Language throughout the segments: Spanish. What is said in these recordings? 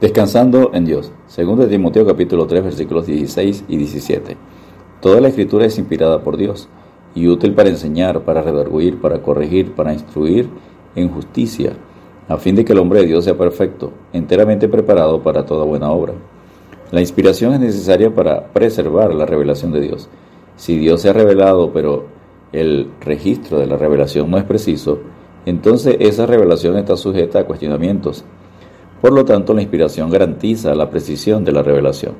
Descansando en Dios. Segundo Timoteo capítulo 3 versículos 16 y 17. Toda la escritura es inspirada por Dios y útil para enseñar, para redarguir, para corregir, para instruir en justicia, a fin de que el hombre de Dios sea perfecto, enteramente preparado para toda buena obra. La inspiración es necesaria para preservar la revelación de Dios. Si Dios se ha revelado, pero el registro de la revelación no es preciso, entonces esa revelación está sujeta a cuestionamientos por lo tanto, la inspiración garantiza la precisión de la revelación.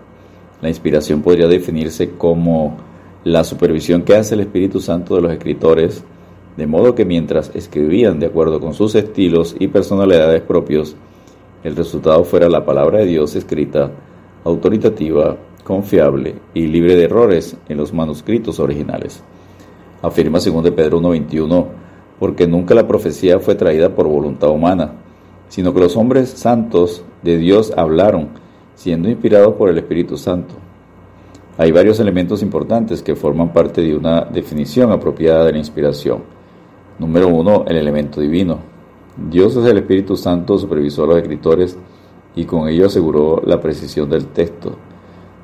La inspiración podría definirse como la supervisión que hace el Espíritu Santo de los escritores, de modo que mientras escribían de acuerdo con sus estilos y personalidades propios, el resultado fuera la palabra de Dios escrita, autoritativa, confiable y libre de errores en los manuscritos originales. Afirma 2 Pedro 1.21, porque nunca la profecía fue traída por voluntad humana, sino que los hombres santos de Dios hablaron, siendo inspirados por el Espíritu Santo. Hay varios elementos importantes que forman parte de una definición apropiada de la inspiración. Número uno, el elemento divino. Dios es el Espíritu Santo, supervisó a los escritores y con ello aseguró la precisión del texto.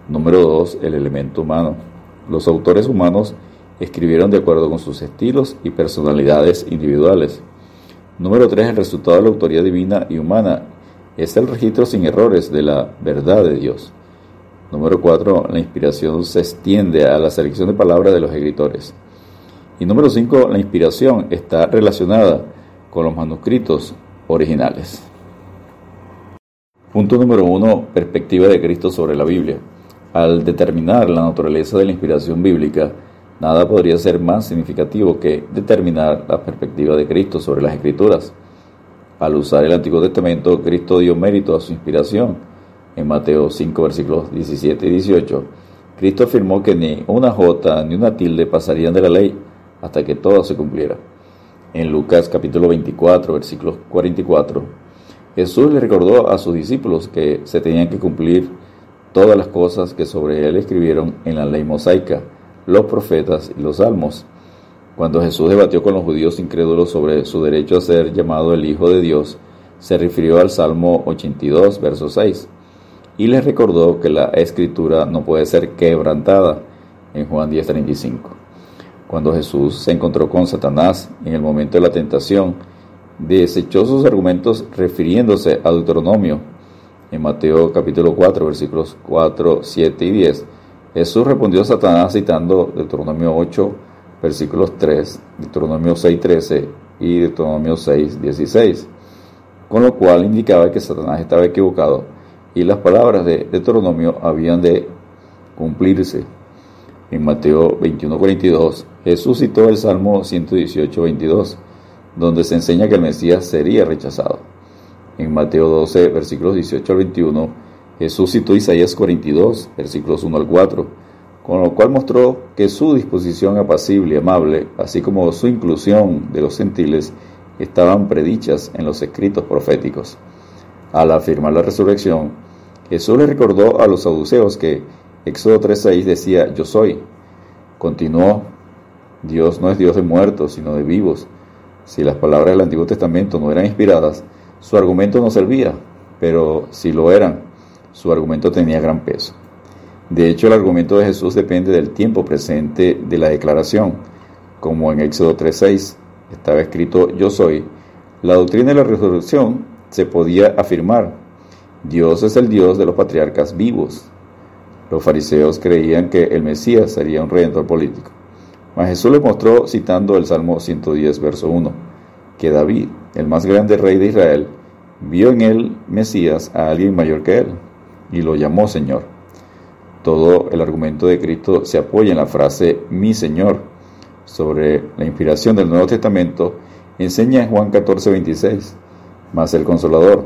Número dos, el elemento humano. Los autores humanos escribieron de acuerdo con sus estilos y personalidades individuales. Número 3. El resultado de la autoría divina y humana es el registro sin errores de la verdad de Dios. Número 4. La inspiración se extiende a la selección de palabras de los escritores. Y número 5. La inspiración está relacionada con los manuscritos originales. Punto número 1. Perspectiva de Cristo sobre la Biblia. Al determinar la naturaleza de la inspiración bíblica, Nada podría ser más significativo que determinar la perspectiva de Cristo sobre las Escrituras. Al usar el Antiguo Testamento, Cristo dio mérito a su inspiración. En Mateo 5, versículos 17 y 18, Cristo afirmó que ni una jota ni una tilde pasarían de la ley hasta que todo se cumpliera. En Lucas capítulo 24, versículos 44, Jesús le recordó a sus discípulos que se tenían que cumplir todas las cosas que sobre él escribieron en la ley mosaica los profetas y los salmos. Cuando Jesús debatió con los judíos incrédulos sobre su derecho a ser llamado el Hijo de Dios, se refirió al Salmo 82, verso 6, y les recordó que la escritura no puede ser quebrantada en Juan 10:35. Cuando Jesús se encontró con Satanás en el momento de la tentación, desechó sus argumentos refiriéndose a Deuteronomio en Mateo capítulo 4, versículos 4, 7 y 10 Jesús respondió a Satanás citando Deuteronomio 8, versículos 3, Deuteronomio 6, 13 y Deuteronomio 6, 16, con lo cual indicaba que Satanás estaba equivocado y las palabras de Deuteronomio habían de cumplirse. En Mateo 21, 42, Jesús citó el Salmo 118, 22, donde se enseña que el Mesías sería rechazado. En Mateo 12, versículos 18 al 21, Jesús citó Isaías 42, versículos 1 al 4, con lo cual mostró que su disposición apacible y amable, así como su inclusión de los gentiles, estaban predichas en los escritos proféticos. Al afirmar la resurrección, Jesús le recordó a los saduceos que Éxodo 3.6 decía, yo soy. Continuó, Dios no es Dios de muertos, sino de vivos. Si las palabras del Antiguo Testamento no eran inspiradas, su argumento no servía, pero si lo eran, su argumento tenía gran peso. De hecho, el argumento de Jesús depende del tiempo presente de la declaración, como en Éxodo 3.6 estaba escrito yo soy. La doctrina de la resurrección se podía afirmar. Dios es el Dios de los patriarcas vivos. Los fariseos creían que el Mesías sería un redentor político. Mas Jesús le mostró, citando el Salmo 110, verso 1, que David, el más grande rey de Israel, vio en él Mesías a alguien mayor que él, y lo llamó Señor. Todo el argumento de Cristo se apoya en la frase mi Señor. Sobre la inspiración del Nuevo Testamento, enseña en Juan 14, 26, mas el Consolador,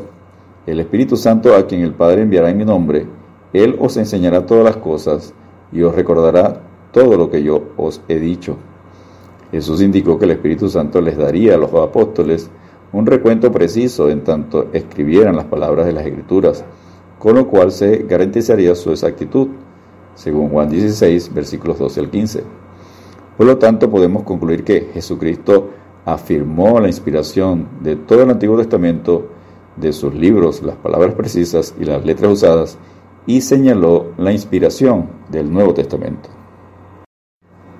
el Espíritu Santo a quien el Padre enviará en mi nombre, Él os enseñará todas las cosas y os recordará todo lo que yo os he dicho. Jesús indicó que el Espíritu Santo les daría a los apóstoles un recuento preciso en tanto escribieran las palabras de las Escrituras con lo cual se garantizaría su exactitud, según Juan 16, versículos 12 al 15. Por lo tanto, podemos concluir que Jesucristo afirmó la inspiración de todo el Antiguo Testamento de sus libros las palabras precisas y las letras usadas y señaló la inspiración del Nuevo Testamento.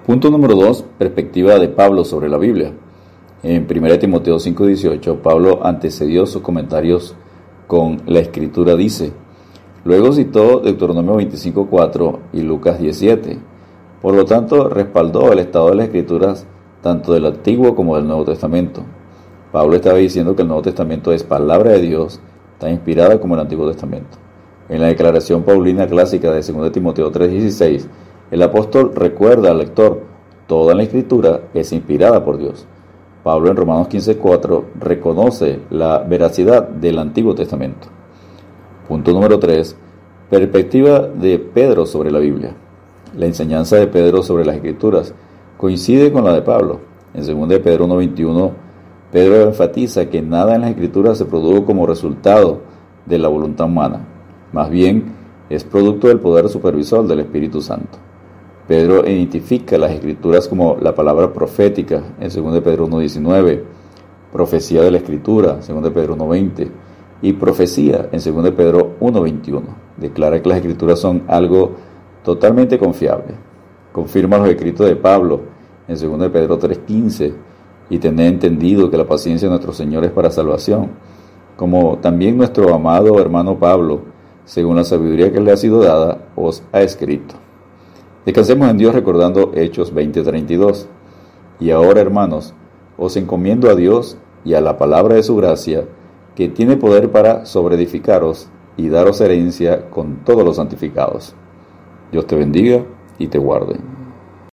Punto número 2. Perspectiva de Pablo sobre la Biblia. En 1 Timoteo 5:18, Pablo antecedió sus comentarios con la escritura dice. Luego citó Deuteronomio 25:4 y Lucas 17. Por lo tanto, respaldó el estado de las escrituras tanto del Antiguo como del Nuevo Testamento. Pablo estaba diciendo que el Nuevo Testamento es palabra de Dios, tan inspirada como el Antiguo Testamento. En la declaración paulina clásica de 2 Timoteo 3:16, el apóstol recuerda al lector, toda la escritura es inspirada por Dios. Pablo en Romanos 15:4 reconoce la veracidad del Antiguo Testamento. Punto número 3. Perspectiva de Pedro sobre la Biblia. La enseñanza de Pedro sobre las escrituras coincide con la de Pablo. En 2 Pedro 1:21, Pedro enfatiza que nada en las escrituras se produjo como resultado de la voluntad humana, más bien es producto del poder supervisor del Espíritu Santo. Pedro identifica las escrituras como la palabra profética en 2 Pedro 1.19, profecía de la escritura, 2 Pedro 1.20, y profecía en 2 Pedro 1.21. Declara que las escrituras son algo totalmente confiable. Confirma los escritos de Pablo en 2 Pedro 3.15 y tener entendido que la paciencia de nuestro Señor es para salvación, como también nuestro amado hermano Pablo, según la sabiduría que le ha sido dada, os ha escrito. Descansemos en Dios recordando Hechos 20:32. Y ahora, hermanos, os encomiendo a Dios y a la palabra de su gracia, que tiene poder para sobreedificaros y daros herencia con todos los santificados. Dios te bendiga y te guarde.